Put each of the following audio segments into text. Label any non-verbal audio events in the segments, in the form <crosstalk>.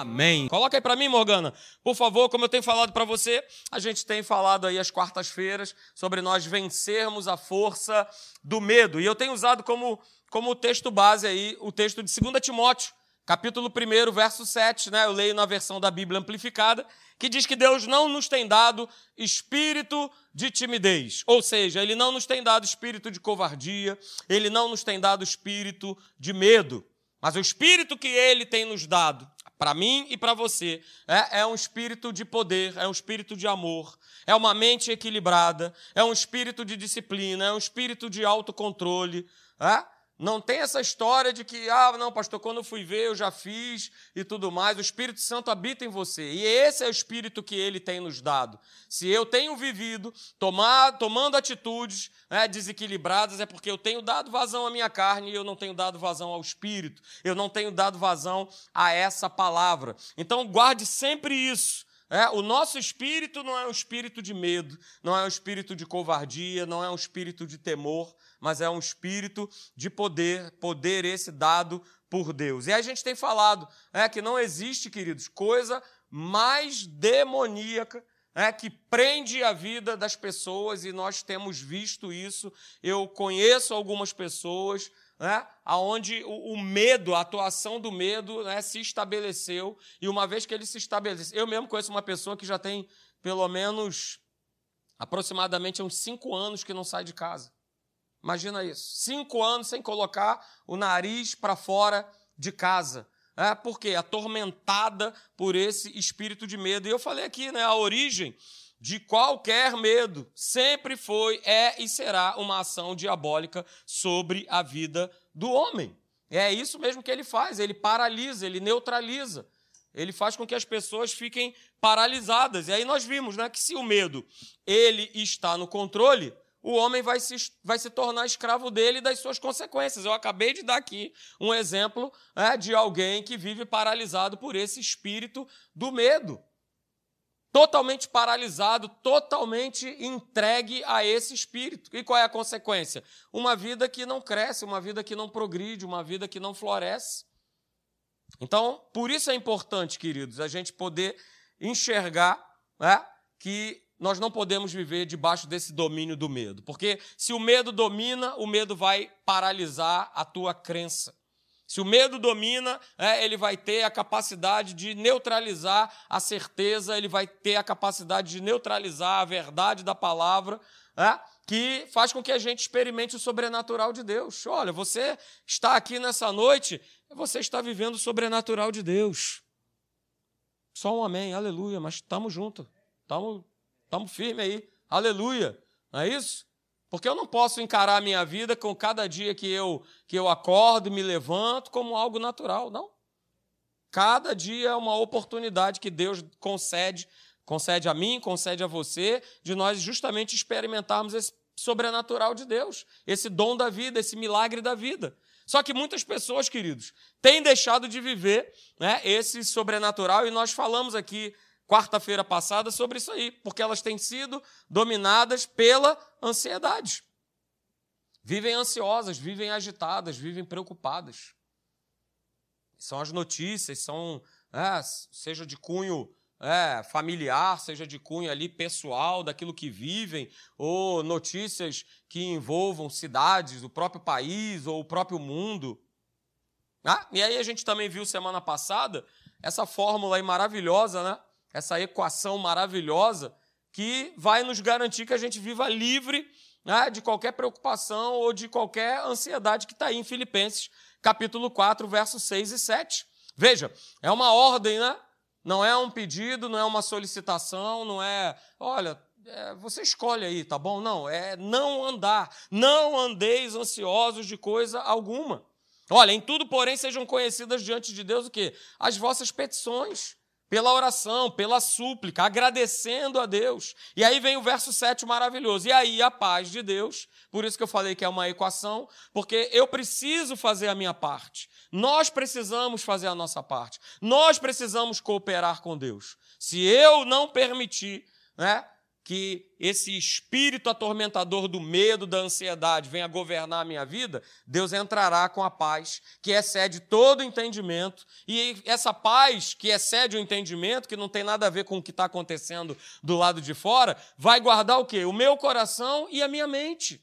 Amém. Coloca aí para mim, Morgana. Por favor, como eu tenho falado para você, a gente tem falado aí às quartas-feiras sobre nós vencermos a força do medo. E eu tenho usado como, como texto base aí o texto de 2 Timóteo, capítulo 1, verso 7, né? Eu leio na versão da Bíblia amplificada, que diz que Deus não nos tem dado espírito de timidez. Ou seja, ele não nos tem dado espírito de covardia, ele não nos tem dado espírito de medo. Mas o espírito que ele tem nos dado para mim e para você, é, é, um espírito de poder, é um espírito de amor, é uma mente equilibrada, é um espírito de disciplina, é um espírito de autocontrole. É? Não tem essa história de que, ah, não, pastor, quando eu fui ver, eu já fiz e tudo mais. O Espírito Santo habita em você. E esse é o Espírito que ele tem nos dado. Se eu tenho vivido, tomar, tomando atitudes né, desequilibradas, é porque eu tenho dado vazão à minha carne e eu não tenho dado vazão ao Espírito. Eu não tenho dado vazão a essa palavra. Então, guarde sempre isso. É, o nosso espírito não é um espírito de medo, não é um espírito de covardia, não é um espírito de temor, mas é um espírito de poder, poder esse dado por Deus. E a gente tem falado é, que não existe, queridos, coisa mais demoníaca é, que prende a vida das pessoas, e nós temos visto isso. Eu conheço algumas pessoas né, onde o, o, medo, a atuação do medo né, se estabeleceu, e uma vez que ele se estabeleceu, eu mesmo conheço uma pessoa que já tem pelo menos aproximadamente uns cinco anos que não sai de casa. Imagina isso. Cinco anos sem colocar o nariz para fora de casa. É, porque atormentada por esse espírito de medo. E eu falei aqui, né, a origem de qualquer medo sempre foi, é e será uma ação diabólica sobre a vida do homem. É isso mesmo que ele faz, ele paralisa, ele neutraliza. Ele faz com que as pessoas fiquem paralisadas. E aí nós vimos né, que se o medo ele está no controle, o homem vai se, vai se tornar escravo dele e das suas consequências. Eu acabei de dar aqui um exemplo é, de alguém que vive paralisado por esse espírito do medo. Totalmente paralisado, totalmente entregue a esse espírito. E qual é a consequência? Uma vida que não cresce, uma vida que não progride, uma vida que não floresce. Então, por isso é importante, queridos, a gente poder enxergar é, que nós não podemos viver debaixo desse domínio do medo, porque se o medo domina, o medo vai paralisar a tua crença. Se o medo domina, é, ele vai ter a capacidade de neutralizar a certeza, ele vai ter a capacidade de neutralizar a verdade da palavra, é, que faz com que a gente experimente o sobrenatural de Deus. Olha, você está aqui nessa noite, você está vivendo o sobrenatural de Deus. Só um amém, aleluia, mas estamos juntos, estamos firmes aí. Aleluia. Não é isso? Porque eu não posso encarar a minha vida com cada dia que eu, que eu acordo e me levanto como algo natural. Não. Cada dia é uma oportunidade que Deus concede, concede a mim, concede a você, de nós justamente experimentarmos esse sobrenatural de Deus, esse dom da vida, esse milagre da vida. Só que muitas pessoas, queridos, têm deixado de viver né, esse sobrenatural, e nós falamos aqui quarta-feira passada sobre isso aí, porque elas têm sido dominadas pela ansiedade. Vivem ansiosas, vivem agitadas, vivem preocupadas. São as notícias, são, é, seja de cunho é, familiar, seja de cunho ali pessoal, daquilo que vivem, ou notícias que envolvam cidades, o próprio país ou o próprio mundo. Ah, e aí a gente também viu semana passada essa fórmula aí maravilhosa, né? Essa equação maravilhosa que vai nos garantir que a gente viva livre né, de qualquer preocupação ou de qualquer ansiedade que está aí em Filipenses, capítulo 4, versos 6 e 7. Veja, é uma ordem, né? Não é um pedido, não é uma solicitação, não é, olha, é, você escolhe aí, tá bom? Não, é não andar. Não andeis ansiosos de coisa alguma. Olha, em tudo, porém, sejam conhecidas diante de Deus o quê? As vossas petições pela oração, pela súplica, agradecendo a Deus. E aí vem o verso 7 maravilhoso. E aí a paz de Deus, por isso que eu falei que é uma equação, porque eu preciso fazer a minha parte. Nós precisamos fazer a nossa parte. Nós precisamos cooperar com Deus. Se eu não permitir, né, que esse espírito atormentador do medo, da ansiedade venha governar a minha vida, Deus entrará com a paz que excede todo entendimento. E essa paz que excede o entendimento, que não tem nada a ver com o que está acontecendo do lado de fora, vai guardar o quê? O meu coração e a minha mente.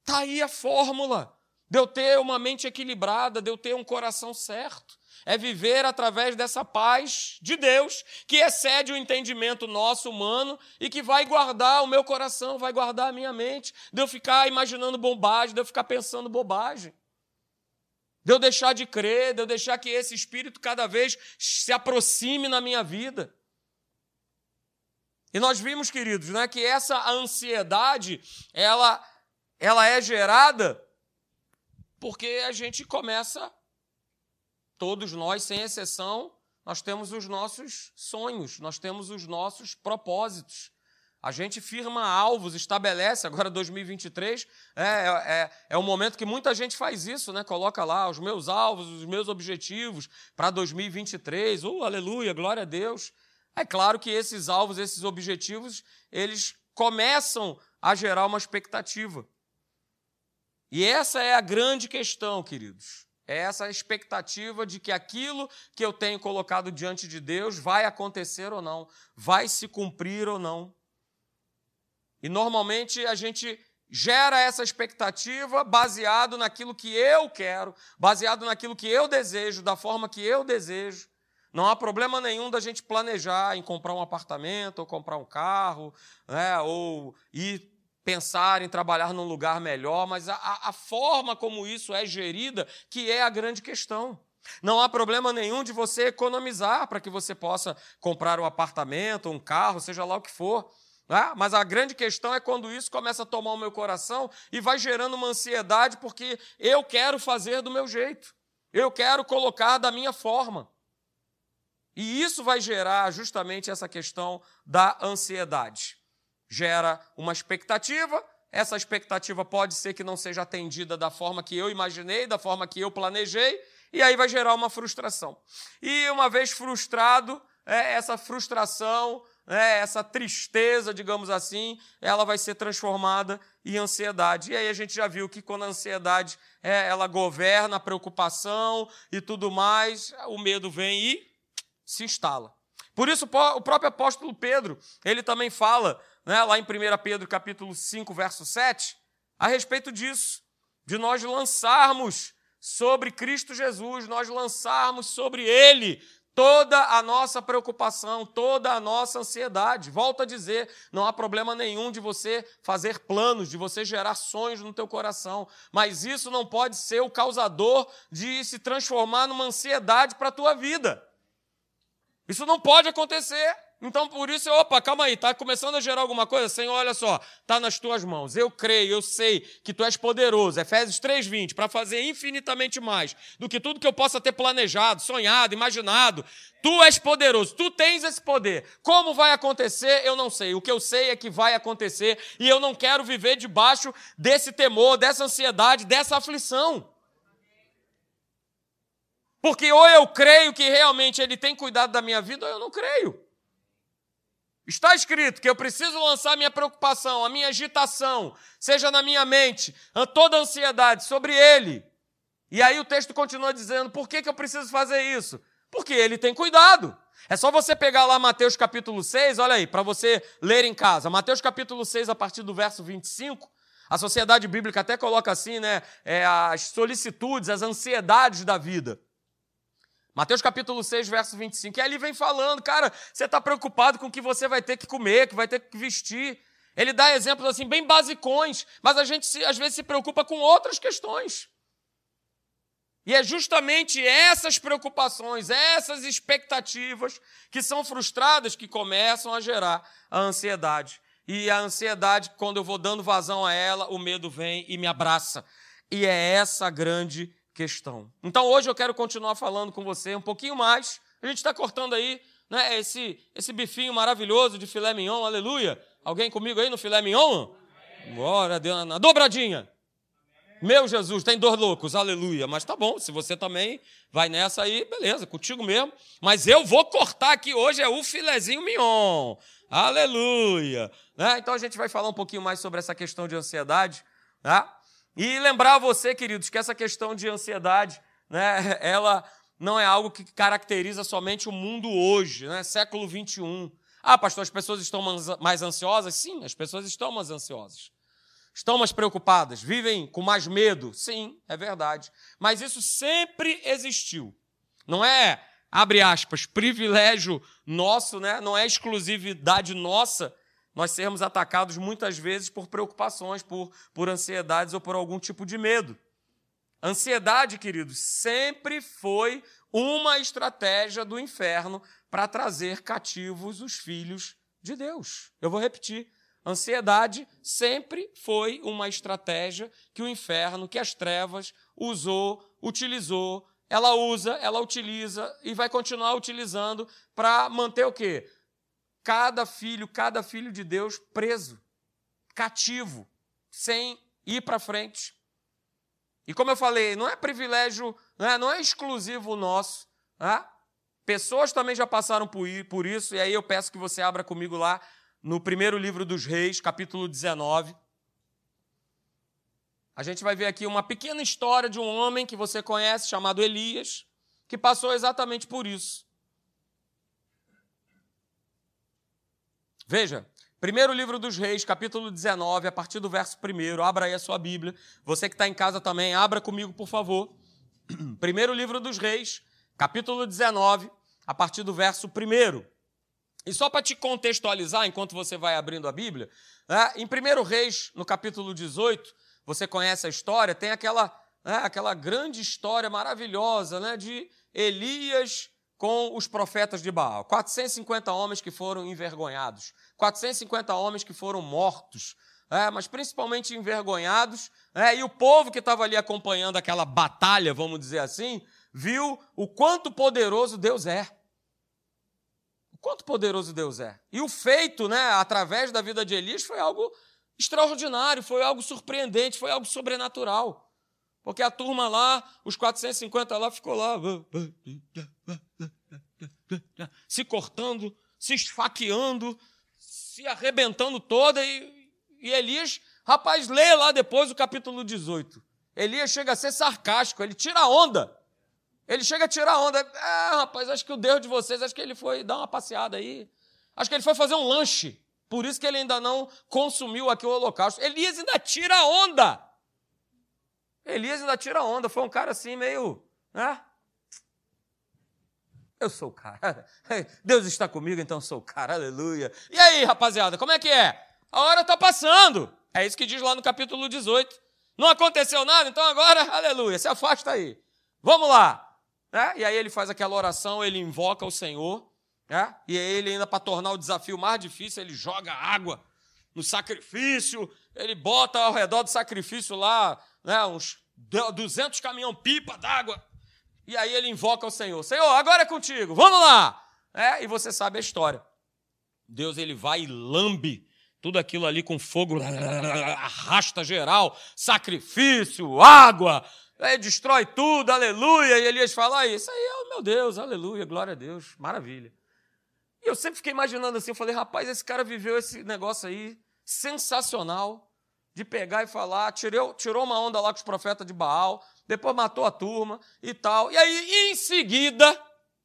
Está aí a fórmula de eu ter uma mente equilibrada, de eu ter um coração certo é viver através dessa paz de Deus, que excede o entendimento nosso humano e que vai guardar o meu coração, vai guardar a minha mente, de eu ficar imaginando bobagem, de eu ficar pensando bobagem. De eu deixar de crer, de eu deixar que esse espírito cada vez se aproxime na minha vida. E nós vimos, queridos, né, que essa ansiedade, ela, ela é gerada porque a gente começa Todos nós, sem exceção, nós temos os nossos sonhos, nós temos os nossos propósitos. A gente firma alvos, estabelece, agora 2023, é, é, é o momento que muita gente faz isso, né? Coloca lá os meus alvos, os meus objetivos para 2023. Oh, aleluia, glória a Deus. É claro que esses alvos, esses objetivos, eles começam a gerar uma expectativa. E essa é a grande questão, queridos. É essa expectativa de que aquilo que eu tenho colocado diante de Deus vai acontecer ou não, vai se cumprir ou não. E normalmente a gente gera essa expectativa baseado naquilo que eu quero, baseado naquilo que eu desejo, da forma que eu desejo. Não há problema nenhum da gente planejar em comprar um apartamento, ou comprar um carro, né, ou ir pensar em trabalhar num lugar melhor, mas a, a forma como isso é gerida que é a grande questão. Não há problema nenhum de você economizar para que você possa comprar um apartamento, um carro, seja lá o que for. Né? Mas a grande questão é quando isso começa a tomar o meu coração e vai gerando uma ansiedade porque eu quero fazer do meu jeito, eu quero colocar da minha forma. E isso vai gerar justamente essa questão da ansiedade gera uma expectativa, essa expectativa pode ser que não seja atendida da forma que eu imaginei, da forma que eu planejei, e aí vai gerar uma frustração. E uma vez frustrado, é, essa frustração, é, essa tristeza, digamos assim, ela vai ser transformada em ansiedade. E aí a gente já viu que quando a ansiedade é, ela governa a preocupação e tudo mais, o medo vem e se instala. Por isso o próprio apóstolo Pedro, ele também fala né, lá em 1 Pedro capítulo 5, verso 7, a respeito disso, de nós lançarmos sobre Cristo Jesus, nós lançarmos sobre Ele toda a nossa preocupação, toda a nossa ansiedade. Volto a dizer, não há problema nenhum de você fazer planos, de você gerar sonhos no teu coração, mas isso não pode ser o causador de se transformar numa ansiedade para a tua vida. Isso não pode acontecer. Então, por isso, opa, calma aí, está começando a gerar alguma coisa? Senhor, olha só, está nas tuas mãos. Eu creio, eu sei que tu és poderoso. Efésios 3,20, para fazer infinitamente mais do que tudo que eu possa ter planejado, sonhado, imaginado. Tu és poderoso, tu tens esse poder. Como vai acontecer, eu não sei. O que eu sei é que vai acontecer e eu não quero viver debaixo desse temor, dessa ansiedade, dessa aflição. Porque ou eu creio que realmente Ele tem cuidado da minha vida, ou eu não creio. Está escrito que eu preciso lançar minha preocupação, a minha agitação, seja na minha mente, toda a ansiedade sobre Ele. E aí o texto continua dizendo: por que, que eu preciso fazer isso? Porque Ele tem cuidado. É só você pegar lá Mateus capítulo 6, olha aí, para você ler em casa. Mateus capítulo 6, a partir do verso 25. A sociedade bíblica até coloca assim, né? É, as solicitudes, as ansiedades da vida. Mateus capítulo 6, verso 25. E ali vem falando, cara, você está preocupado com o que você vai ter que comer, que vai ter que vestir. Ele dá exemplos assim, bem basicões, mas a gente se, às vezes se preocupa com outras questões. E é justamente essas preocupações, essas expectativas que são frustradas que começam a gerar a ansiedade. E a ansiedade, quando eu vou dando vazão a ela, o medo vem e me abraça. E é essa grande questão. Então hoje eu quero continuar falando com você um pouquinho mais. A gente está cortando aí né, esse, esse bifinho maravilhoso de filé mignon, aleluia. Alguém comigo aí no filé mignon? Glória a Deus, na dobradinha. Meu Jesus, tem dois loucos, aleluia. Mas tá bom, se você também vai nessa aí, beleza, contigo mesmo. Mas eu vou cortar aqui hoje é o filezinho mignon. Aleluia. Né? Então a gente vai falar um pouquinho mais sobre essa questão de ansiedade. Né? E lembrar você, queridos, que essa questão de ansiedade, né, <laughs> ela não é algo que caracteriza somente o mundo hoje, né? século 21. Ah, pastor, as pessoas estão mais ansiosas? Sim, as pessoas estão mais ansiosas. Estão mais preocupadas, vivem com mais medo? Sim, é verdade. Mas isso sempre existiu. Não é, abre aspas, privilégio nosso, né? não é exclusividade nossa nós sermos atacados muitas vezes por preocupações, por, por ansiedades ou por algum tipo de medo. Ansiedade, queridos, sempre foi uma estratégia do inferno para trazer cativos os filhos de Deus. Eu vou repetir. Ansiedade sempre foi uma estratégia que o inferno, que as trevas usou, utilizou, ela usa, ela utiliza e vai continuar utilizando para manter o quê? Cada filho, cada filho de Deus preso, cativo, sem ir para frente. E como eu falei, não é privilégio, não é, não é exclusivo nosso. Né? Pessoas também já passaram por isso, e aí eu peço que você abra comigo lá no primeiro livro dos Reis, capítulo 19. A gente vai ver aqui uma pequena história de um homem que você conhece, chamado Elias, que passou exatamente por isso. Veja, primeiro livro dos Reis, capítulo 19, a partir do verso 1. Abra aí a sua Bíblia. Você que está em casa também, abra comigo, por favor. <clears throat> Primeiro livro dos Reis, capítulo 19, a partir do verso 1. E só para te contextualizar, enquanto você vai abrindo a Bíblia, né, em 1 Reis, no capítulo 18, você conhece a história, tem aquela, né, aquela grande história maravilhosa né, de Elias com os profetas de Baal. 450 homens que foram envergonhados, 450 homens que foram mortos, é, mas principalmente envergonhados, é, e o povo que estava ali acompanhando aquela batalha, vamos dizer assim, viu o quanto poderoso Deus é. Quanto poderoso Deus é. E o feito, né, através da vida de Elias, foi algo extraordinário, foi algo surpreendente, foi algo sobrenatural. Porque a turma lá, os 450 lá, ficou lá, se cortando, se esfaqueando, se arrebentando toda. E, e Elias, rapaz, lê lá depois o capítulo 18. Elias chega a ser sarcástico, ele tira onda. Ele chega a tirar onda. É, rapaz, acho que o Deus de vocês, acho que ele foi dar uma passeada aí. Acho que ele foi fazer um lanche. Por isso que ele ainda não consumiu aqui o holocausto. Elias ainda tira onda. Elias ainda tira onda. Foi um cara assim, meio. Né? Eu sou o cara. <laughs> Deus está comigo, então sou o cara. Aleluia. E aí, rapaziada, como é que é? A hora está passando. É isso que diz lá no capítulo 18. Não aconteceu nada, então agora, <laughs> aleluia, se afasta aí. Vamos lá. Né? E aí ele faz aquela oração, ele invoca o Senhor, né? e aí ele ainda para tornar o desafio mais difícil, ele joga água no sacrifício, ele bota ao redor do sacrifício lá né, uns 200 caminhão-pipa d'água, e aí ele invoca o Senhor, Senhor, agora é contigo, vamos lá! É, e você sabe a história. Deus ele vai e lambe tudo aquilo ali com fogo, arrasta geral, sacrifício, água, Aí destrói tudo, aleluia. E Elias fala, ah, isso aí é o meu Deus, aleluia, glória a Deus, maravilha. E eu sempre fiquei imaginando assim, eu falei, rapaz, esse cara viveu esse negócio aí sensacional de pegar e falar, tirou, tirou uma onda lá com os profetas de Baal, depois matou a turma e tal. E aí, em seguida,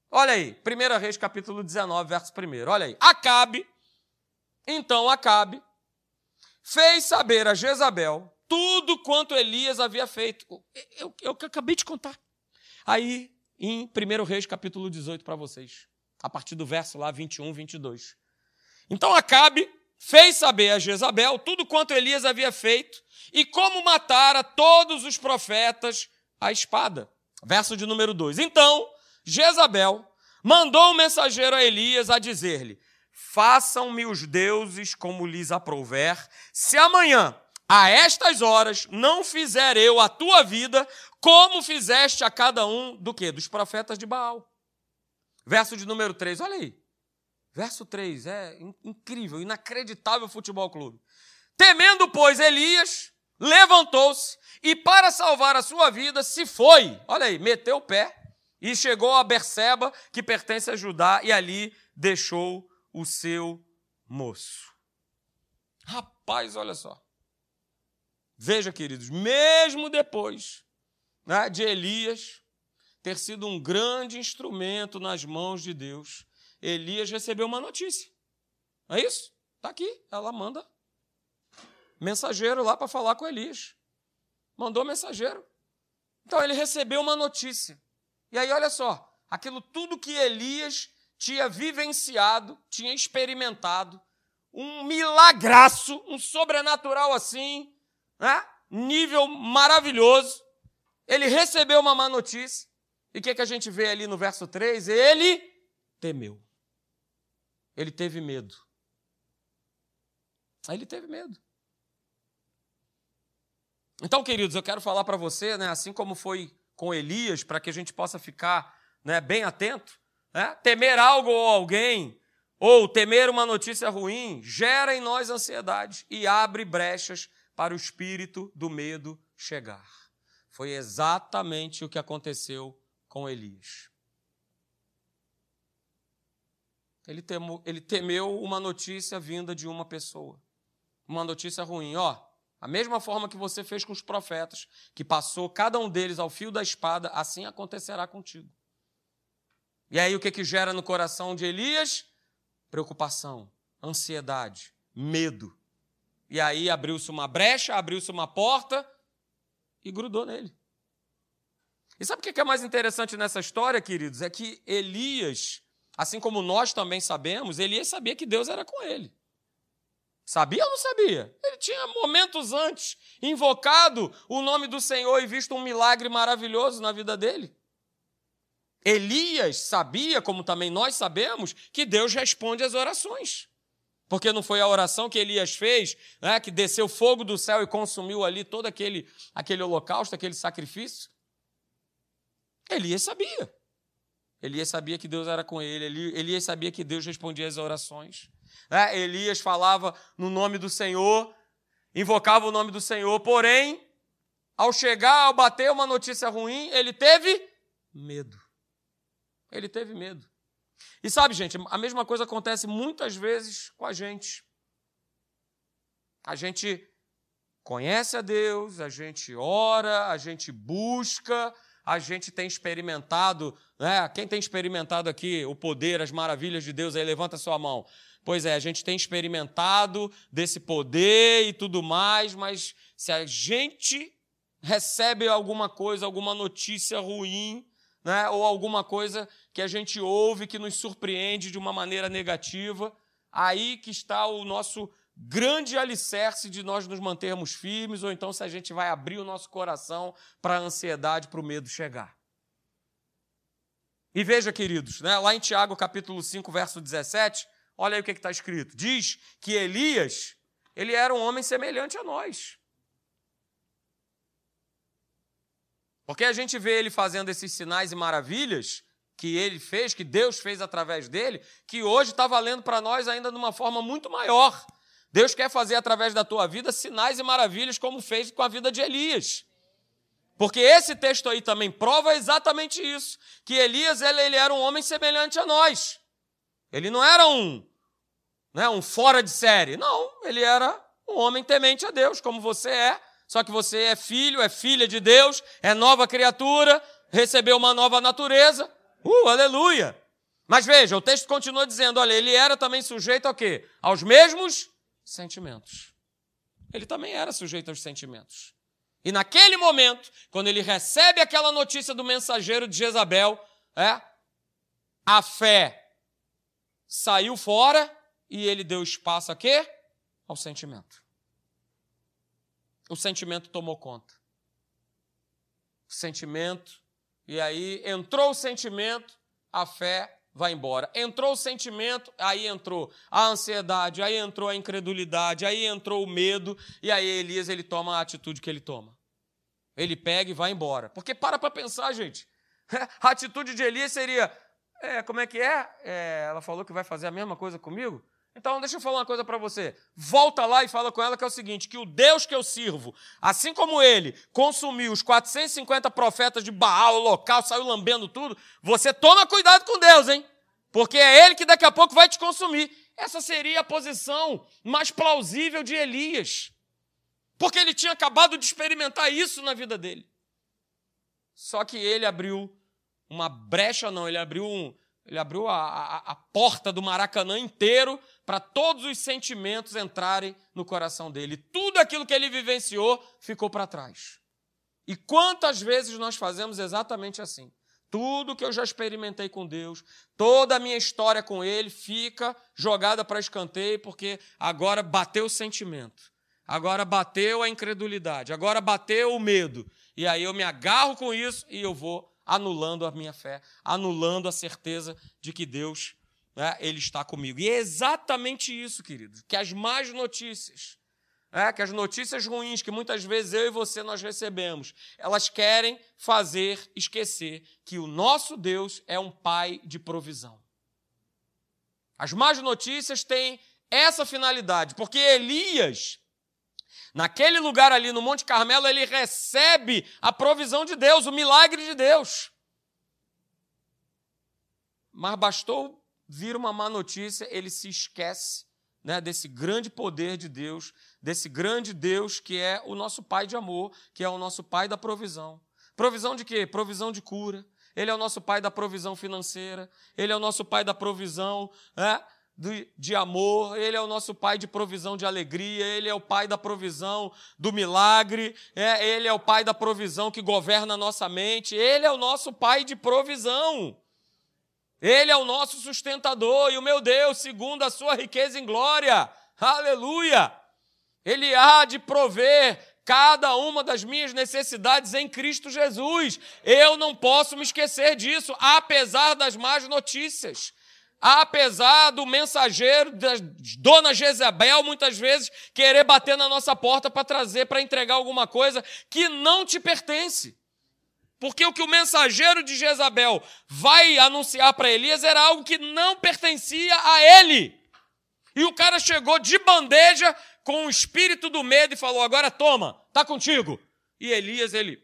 olha aí, 1 Reis capítulo 19, verso 1, olha aí. Acabe, então Acabe, fez saber a Jezabel tudo quanto Elias havia feito. Eu, eu, eu acabei de contar. Aí, em 1 Reis, capítulo 18, para vocês, a partir do verso lá 21, 22. Então Acabe fez saber a Jezabel tudo quanto Elias havia feito e como matara todos os profetas à espada. Verso de número 2. Então, Jezabel mandou um mensageiro a Elias a dizer-lhe: Façam-me os deuses como lhes aprouver, se amanhã a estas horas não fizer eu a tua vida como fizeste a cada um do que? Dos profetas de Baal. Verso de número 3, olha aí. Verso 3, é incrível, inacreditável futebol clube. Temendo, pois, Elias, levantou-se e, para salvar a sua vida, se foi. Olha aí, meteu o pé e chegou a Berseba, que pertence a Judá, e ali deixou o seu moço. Rapaz, olha só. Veja, queridos, mesmo depois né, de Elias ter sido um grande instrumento nas mãos de Deus, Elias recebeu uma notícia. É isso? Está aqui. Ela manda mensageiro lá para falar com Elias. Mandou mensageiro. Então ele recebeu uma notícia. E aí, olha só, aquilo tudo que Elias tinha vivenciado, tinha experimentado, um milagraço, um sobrenatural assim, né? nível maravilhoso. Ele recebeu uma má notícia. E o que, que a gente vê ali no verso 3? Ele temeu. Ele teve medo. Aí ele teve medo. Então, queridos, eu quero falar para você, né, assim como foi com Elias, para que a gente possa ficar né, bem atento, né? temer algo ou alguém, ou temer uma notícia ruim, gera em nós ansiedade e abre brechas para o espírito do medo chegar. Foi exatamente o que aconteceu com Elias. Ele, temou, ele temeu uma notícia vinda de uma pessoa. Uma notícia ruim. Ó, a mesma forma que você fez com os profetas, que passou cada um deles ao fio da espada, assim acontecerá contigo. E aí o que, que gera no coração de Elias? Preocupação, ansiedade, medo. E aí abriu-se uma brecha, abriu-se uma porta e grudou nele. E sabe o que é mais interessante nessa história, queridos? É que Elias, assim como nós também sabemos, Elias sabia que Deus era com ele. Sabia ou não sabia? Ele tinha momentos antes invocado o nome do Senhor e visto um milagre maravilhoso na vida dele. Elias sabia, como também nós sabemos, que Deus responde às orações. Porque não foi a oração que Elias fez, né, que desceu fogo do céu e consumiu ali todo aquele, aquele holocausto, aquele sacrifício? Elias sabia. Elias sabia que Deus era com ele, Elias sabia que Deus respondia às orações. É, Elias falava no nome do Senhor, invocava o nome do Senhor, porém, ao chegar, ao bater uma notícia ruim, ele teve medo. Ele teve medo. E sabe, gente, a mesma coisa acontece muitas vezes com a gente. A gente conhece a Deus, a gente ora, a gente busca, a gente tem experimentado, né? Quem tem experimentado aqui o poder, as maravilhas de Deus, aí levanta sua mão. Pois é, a gente tem experimentado desse poder e tudo mais, mas se a gente recebe alguma coisa, alguma notícia ruim, né, ou alguma coisa que a gente ouve que nos surpreende de uma maneira negativa, aí que está o nosso grande alicerce de nós nos mantermos firmes, ou então se a gente vai abrir o nosso coração para a ansiedade, para o medo chegar. E veja, queridos, né, lá em Tiago capítulo 5, verso 17, olha aí o que está escrito. Diz que Elias, ele era um homem semelhante a nós. Porque a gente vê ele fazendo esses sinais e maravilhas que ele fez, que Deus fez através dele, que hoje está valendo para nós ainda de uma forma muito maior. Deus quer fazer através da tua vida sinais e maravilhas, como fez com a vida de Elias. Porque esse texto aí também prova exatamente isso: que Elias ele, ele era um homem semelhante a nós. Ele não era um, né, um fora de série. Não, ele era um homem temente a Deus, como você é. Só que você é filho, é filha de Deus, é nova criatura, recebeu uma nova natureza. Uh, aleluia! Mas veja, o texto continua dizendo: olha, ele era também sujeito ao quê? Aos mesmos sentimentos. Ele também era sujeito aos sentimentos. E naquele momento, quando ele recebe aquela notícia do mensageiro de Jezabel, é, a fé saiu fora e ele deu espaço a quê? Ao sentimento. O sentimento tomou conta. O sentimento, e aí entrou o sentimento, a fé vai embora. Entrou o sentimento, aí entrou a ansiedade, aí entrou a incredulidade, aí entrou o medo, e aí Elias ele toma a atitude que ele toma. Ele pega e vai embora. Porque para para pensar, gente. <laughs> A atitude de Elias seria: é, como é que é? é? Ela falou que vai fazer a mesma coisa comigo? Então, deixa eu falar uma coisa para você. Volta lá e fala com ela que é o seguinte: que o Deus que eu sirvo, assim como ele consumiu os 450 profetas de Baal, local, saiu lambendo tudo, você toma cuidado com Deus, hein? Porque é ele que daqui a pouco vai te consumir. Essa seria a posição mais plausível de Elias. Porque ele tinha acabado de experimentar isso na vida dele. Só que ele abriu uma brecha, não, ele abriu, um, ele abriu a, a, a porta do Maracanã inteiro para todos os sentimentos entrarem no coração dele. Tudo aquilo que ele vivenciou ficou para trás. E quantas vezes nós fazemos exatamente assim? Tudo que eu já experimentei com Deus, toda a minha história com Ele fica jogada para escanteio, porque agora bateu o sentimento agora bateu a incredulidade, agora bateu o medo. E aí eu me agarro com isso e eu vou anulando a minha fé, anulando a certeza de que Deus né, ele está comigo. E é exatamente isso, queridos, que as más notícias, né, que as notícias ruins que muitas vezes eu e você nós recebemos, elas querem fazer esquecer que o nosso Deus é um pai de provisão. As más notícias têm essa finalidade, porque Elias Naquele lugar ali no Monte Carmelo, ele recebe a provisão de Deus, o milagre de Deus. Mas bastou vir uma má notícia, ele se esquece né, desse grande poder de Deus, desse grande Deus que é o nosso Pai de amor, que é o nosso Pai da provisão. Provisão de quê? Provisão de cura. Ele é o nosso Pai da provisão financeira, ele é o nosso Pai da provisão. Né? De amor, Ele é o nosso Pai de provisão de alegria, Ele é o Pai da provisão do milagre, é, Ele é o Pai da provisão que governa a nossa mente, Ele é o nosso Pai de provisão. Ele é o nosso sustentador, e o meu Deus, segundo a sua riqueza em glória, aleluia! Ele há de prover cada uma das minhas necessidades em Cristo Jesus. Eu não posso me esquecer disso, apesar das más notícias apesar do mensageiro da dona Jezebel muitas vezes querer bater na nossa porta para trazer, para entregar alguma coisa que não te pertence. Porque o que o mensageiro de Jezabel vai anunciar para Elias era algo que não pertencia a ele. E o cara chegou de bandeja com o espírito do medo e falou: Agora toma, tá contigo. E Elias, ele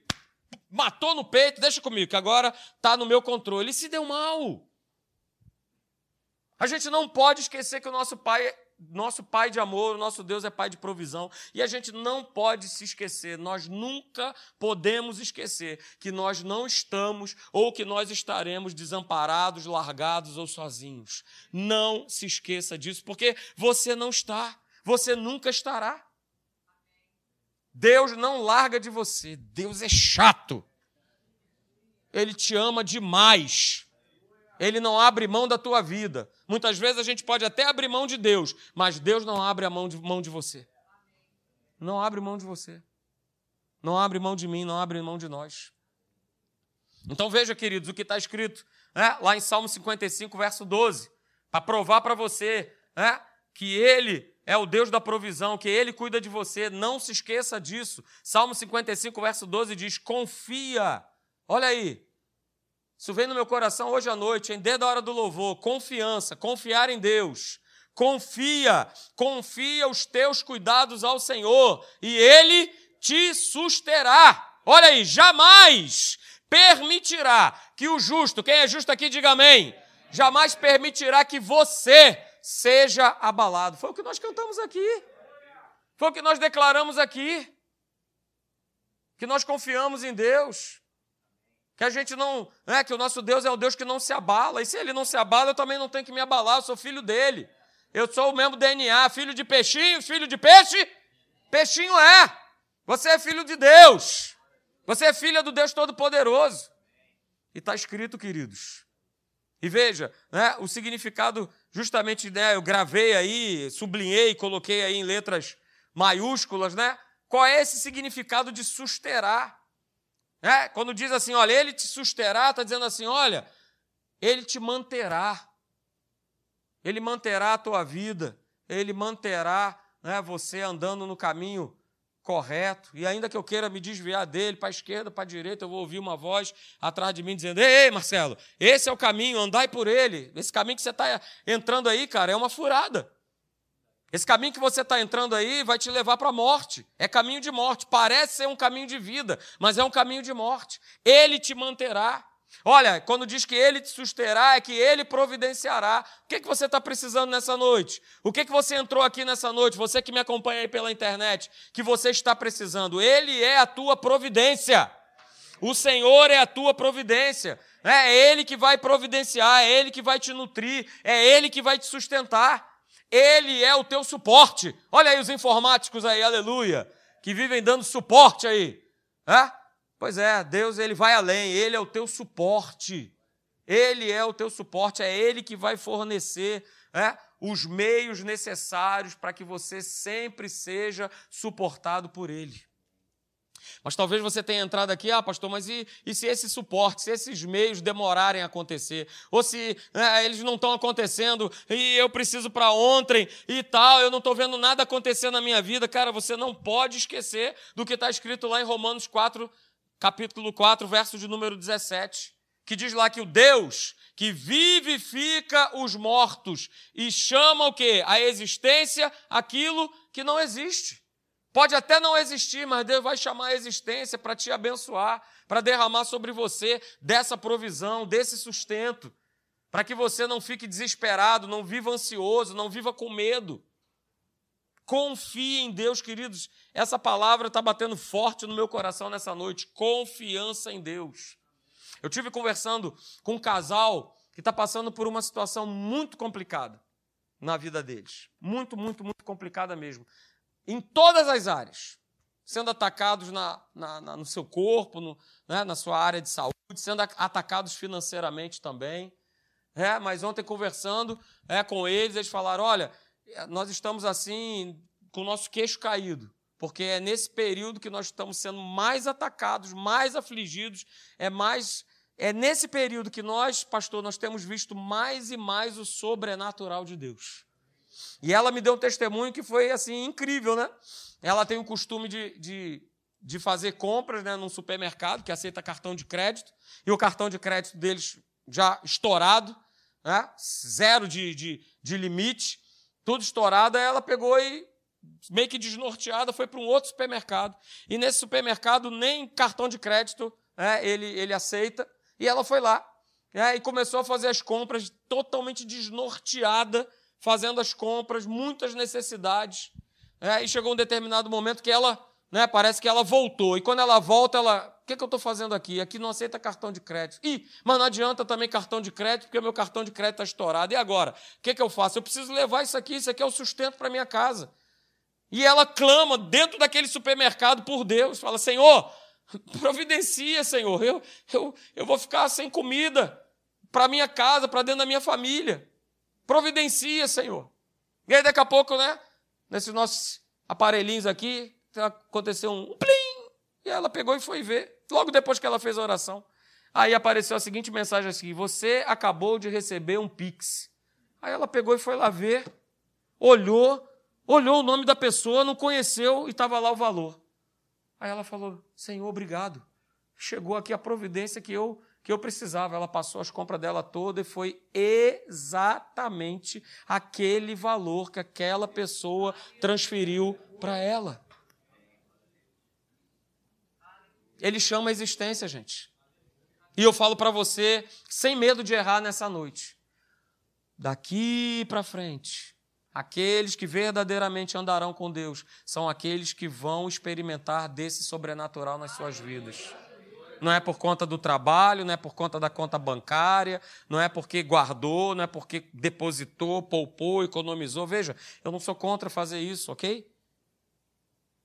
matou no peito, deixa comigo, que agora tá no meu controle. Ele se deu mal. A gente não pode esquecer que o nosso Pai, nosso Pai de amor, o nosso Deus é Pai de provisão, e a gente não pode se esquecer, nós nunca podemos esquecer que nós não estamos ou que nós estaremos desamparados, largados ou sozinhos. Não se esqueça disso, porque você não está, você nunca estará. Deus não larga de você, Deus é chato. Ele te ama demais. Ele não abre mão da tua vida. Muitas vezes a gente pode até abrir mão de Deus, mas Deus não abre a mão de, mão de você. Não abre mão de você. Não abre mão de mim, não abre mão de nós. Então veja, queridos, o que está escrito né, lá em Salmo 55, verso 12, para provar para você né, que Ele é o Deus da provisão, que Ele cuida de você. Não se esqueça disso. Salmo 55, verso 12 diz: Confia. Olha aí, isso vem no meu coração hoje à noite, em desde a hora do louvor. Confiança, confiar em Deus. Confia, confia os teus cuidados ao Senhor e Ele te susterá. Olha aí, jamais permitirá que o justo, quem é justo aqui, diga amém. Jamais permitirá que você seja abalado. Foi o que nós cantamos aqui. Foi o que nós declaramos aqui. Que nós confiamos em Deus que a gente não, né, que o nosso Deus é o Deus que não se abala. E se ele não se abala, eu também não tenho que me abalar, eu sou filho dele. Eu sou o mesmo DNA, filho de peixinho, filho de peixe? Peixinho é. Você é filho de Deus. Você é filha do Deus Todo-Poderoso. E está escrito, queridos. E veja, né, o significado, justamente, né, eu gravei aí, sublinhei, coloquei aí em letras maiúsculas, né? Qual é esse significado de susterar? É, quando diz assim, olha, ele te susterá, está dizendo assim, olha, ele te manterá. Ele manterá a tua vida, ele manterá né, você andando no caminho correto. E ainda que eu queira me desviar dele para a esquerda, para a direita, eu vou ouvir uma voz atrás de mim dizendo: Ei, Marcelo, esse é o caminho, andai por ele. Esse caminho que você está entrando aí, cara, é uma furada. Esse caminho que você está entrando aí vai te levar para a morte. É caminho de morte. Parece ser um caminho de vida, mas é um caminho de morte. Ele te manterá. Olha, quando diz que Ele te susterá, é que Ele providenciará. O que, que você está precisando nessa noite? O que, que você entrou aqui nessa noite? Você que me acompanha aí pela internet, que você está precisando. Ele é a tua providência. O Senhor é a tua providência. É Ele que vai providenciar, é Ele que vai te nutrir, é Ele que vai te sustentar. Ele é o teu suporte. Olha aí os informáticos aí, aleluia, que vivem dando suporte aí. É? Pois é, Deus ele vai além, ele é o teu suporte. Ele é o teu suporte, é ele que vai fornecer é, os meios necessários para que você sempre seja suportado por ele. Mas talvez você tenha entrado aqui, ah, pastor, mas e, e se esse suporte, se esses meios demorarem a acontecer? Ou se é, eles não estão acontecendo e eu preciso para ontem e tal, eu não estou vendo nada acontecer na minha vida? Cara, você não pode esquecer do que está escrito lá em Romanos 4, capítulo 4, verso de número 17, que diz lá que o Deus que vivifica os mortos e chama o quê? A existência aquilo que não existe. Pode até não existir, mas Deus vai chamar a existência para te abençoar, para derramar sobre você dessa provisão, desse sustento, para que você não fique desesperado, não viva ansioso, não viva com medo. Confie em Deus, queridos. Essa palavra está batendo forte no meu coração nessa noite. Confiança em Deus. Eu tive conversando com um casal que está passando por uma situação muito complicada na vida deles. Muito, muito, muito complicada mesmo em todas as áreas, sendo atacados na, na, na no seu corpo, no, né, na sua área de saúde, sendo atacados financeiramente também. É, mas ontem conversando é, com eles, eles falaram: olha, nós estamos assim, com o nosso queixo caído, porque é nesse período que nós estamos sendo mais atacados, mais afligidos, é mais. É nesse período que nós, pastor, nós temos visto mais e mais o sobrenatural de Deus. E ela me deu um testemunho que foi assim incrível, né? Ela tem o costume de, de, de fazer compras né, num supermercado que aceita cartão de crédito, e o cartão de crédito deles já estourado, né? zero de, de, de limite, tudo estourado. Ela pegou e, meio que desnorteada, foi para um outro supermercado. E nesse supermercado, nem cartão de crédito né, ele, ele aceita. E ela foi lá né, e começou a fazer as compras totalmente desnorteada fazendo as compras, muitas necessidades. É, e chegou um determinado momento que ela, né, parece que ela voltou. E quando ela volta, ela. O que, que eu estou fazendo aqui? Aqui não aceita cartão de crédito. Ih, mas não adianta também cartão de crédito, porque meu cartão de crédito está estourado. E agora? O que, que eu faço? Eu preciso levar isso aqui, isso aqui é o sustento para minha casa. E ela clama dentro daquele supermercado por Deus, fala: Senhor, providencia, Senhor, eu, eu, eu vou ficar sem comida para minha casa, para dentro da minha família. Providencia, Senhor. E aí, daqui a pouco, né? Nesses nossos aparelhinhos aqui, aconteceu um plim, e ela pegou e foi ver. Logo depois que ela fez a oração. Aí apareceu a seguinte mensagem assim: Você acabou de receber um Pix. Aí ela pegou e foi lá ver, olhou, olhou o nome da pessoa, não conheceu e estava lá o valor. Aí ela falou: Senhor, obrigado. Chegou aqui a providência que eu que eu precisava. Ela passou as compras dela toda e foi exatamente aquele valor que aquela pessoa transferiu para ela. Ele chama a existência, gente. E eu falo para você, sem medo de errar nessa noite. Daqui para frente, aqueles que verdadeiramente andarão com Deus são aqueles que vão experimentar desse sobrenatural nas suas vidas não é por conta do trabalho, não é por conta da conta bancária, não é porque guardou, não é porque depositou, poupou, economizou. Veja, eu não sou contra fazer isso, ok?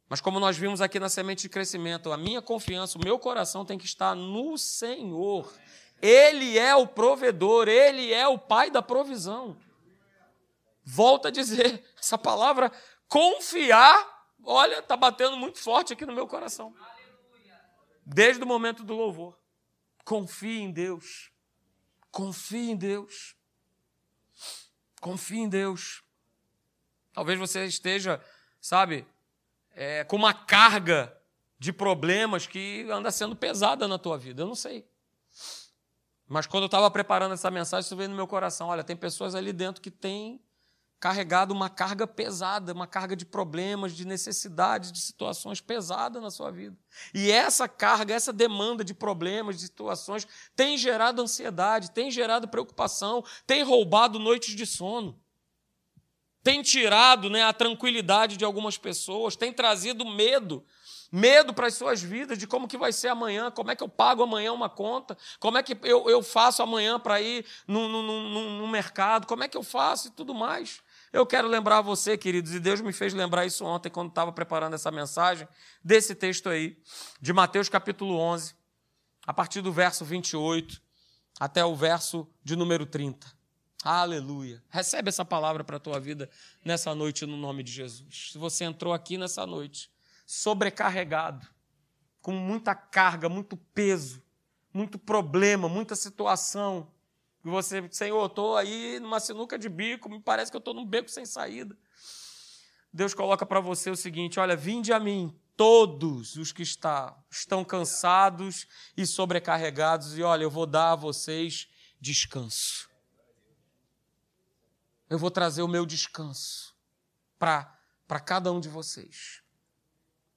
Mas como nós vimos aqui na semente de crescimento, a minha confiança, o meu coração tem que estar no Senhor. Ele é o provedor, ele é o pai da provisão. Volto a dizer, <laughs> essa palavra confiar, olha, está batendo muito forte aqui no meu coração desde o momento do louvor. Confie em Deus. Confie em Deus. Confie em Deus. Talvez você esteja, sabe, é, com uma carga de problemas que anda sendo pesada na tua vida. Eu não sei. Mas quando eu estava preparando essa mensagem, isso veio no meu coração. Olha, tem pessoas ali dentro que têm carregado uma carga pesada, uma carga de problemas, de necessidades, de situações pesadas na sua vida. E essa carga, essa demanda de problemas, de situações, tem gerado ansiedade, tem gerado preocupação, tem roubado noites de sono, tem tirado né, a tranquilidade de algumas pessoas, tem trazido medo medo para as suas vidas de como que vai ser amanhã, como é que eu pago amanhã uma conta, como é que eu, eu faço amanhã para ir no, no, no, no, mercado, como é que eu faço e tudo mais. Eu quero lembrar você, queridos, e Deus me fez lembrar isso ontem, quando estava preparando essa mensagem, desse texto aí, de Mateus capítulo 11, a partir do verso 28 até o verso de número 30. Aleluia. Recebe essa palavra para a tua vida nessa noite, no nome de Jesus. Se você entrou aqui nessa noite sobrecarregado, com muita carga, muito peso, muito problema, muita situação, você, Senhor, estou aí numa sinuca de bico, me parece que eu estou num beco sem saída. Deus coloca para você o seguinte: olha, vinde a mim, todos os que está, estão cansados e sobrecarregados, e olha, eu vou dar a vocês descanso. Eu vou trazer o meu descanso para cada um de vocês.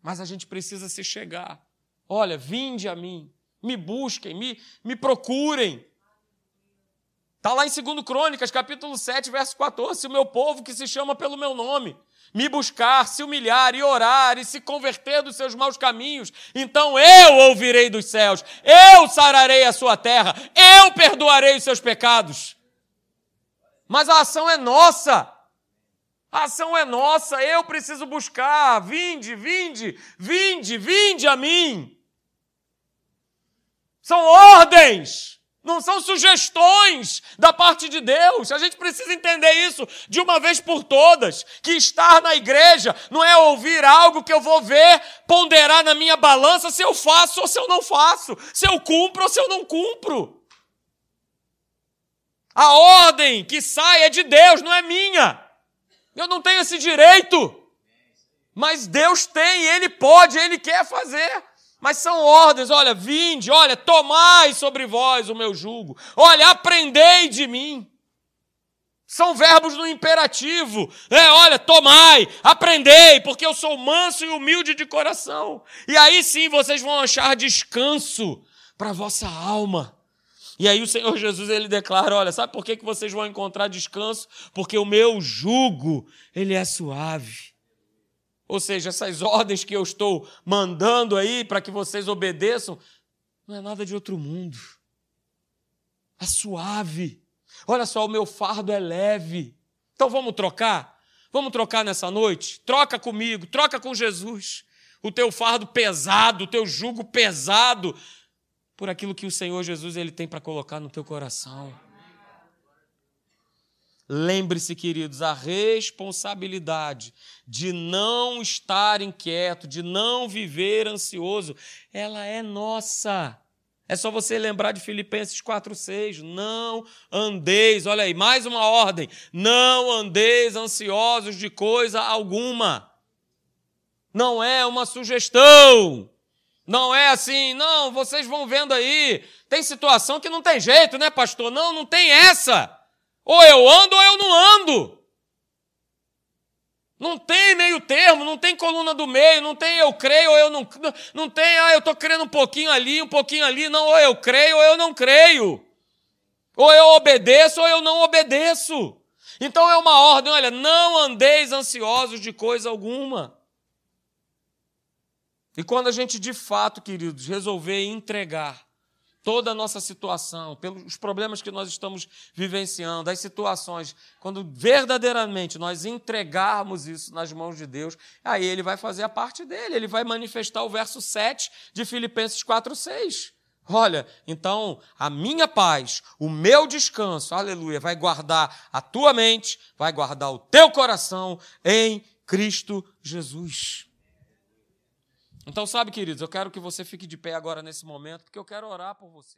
Mas a gente precisa se chegar. Olha, vinde a mim, me busquem, me, me procurem. Está lá em 2 Crônicas, capítulo 7, verso 14. O meu povo que se chama pelo meu nome me buscar, se humilhar e orar e se converter dos seus maus caminhos, então eu ouvirei dos céus, eu sararei a sua terra, eu perdoarei os seus pecados. Mas a ação é nossa. A ação é nossa, eu preciso buscar. Vinde, vinde, vinde, vinde a mim. São ordens não são sugestões da parte de Deus. A gente precisa entender isso de uma vez por todas. Que estar na igreja não é ouvir algo que eu vou ver, ponderar na minha balança se eu faço ou se eu não faço, se eu cumpro ou se eu não cumpro. A ordem que sai é de Deus, não é minha. Eu não tenho esse direito. Mas Deus tem, Ele pode, Ele quer fazer. Mas são ordens, olha, vinde, olha, tomai sobre vós o meu jugo, olha, aprendei de mim. São verbos no imperativo. É, olha, tomai, aprendei, porque eu sou manso e humilde de coração. E aí sim vocês vão achar descanso para a vossa alma. E aí o Senhor Jesus ele declara, olha, sabe por que, que vocês vão encontrar descanso? Porque o meu jugo, ele é suave. Ou seja, essas ordens que eu estou mandando aí para que vocês obedeçam, não é nada de outro mundo. É suave. Olha só, o meu fardo é leve. Então vamos trocar? Vamos trocar nessa noite? Troca comigo, troca com Jesus. O teu fardo pesado, o teu jugo pesado, por aquilo que o Senhor Jesus ele tem para colocar no teu coração. Lembre-se, queridos, a responsabilidade de não estar inquieto, de não viver ansioso, ela é nossa. É só você lembrar de Filipenses 4,6. Não andeis, olha aí, mais uma ordem. Não andeis ansiosos de coisa alguma. Não é uma sugestão. Não é assim, não, vocês vão vendo aí. Tem situação que não tem jeito, né, pastor? Não, não tem essa. Ou eu ando ou eu não ando. Não tem meio termo, não tem coluna do meio, não tem eu creio ou eu não. Não tem, ah, eu estou crendo um pouquinho ali, um pouquinho ali. Não, ou eu creio ou eu não creio. Ou eu obedeço ou eu não obedeço. Então é uma ordem, olha, não andeis ansiosos de coisa alguma. E quando a gente de fato, queridos, resolver entregar toda a nossa situação, pelos problemas que nós estamos vivenciando, as situações, quando verdadeiramente nós entregarmos isso nas mãos de Deus, aí ele vai fazer a parte dele, ele vai manifestar o verso 7 de Filipenses 4:6. Olha, então a minha paz, o meu descanso, aleluia, vai guardar a tua mente, vai guardar o teu coração em Cristo Jesus. Então, sabe, queridos, eu quero que você fique de pé agora nesse momento, porque eu quero orar por você.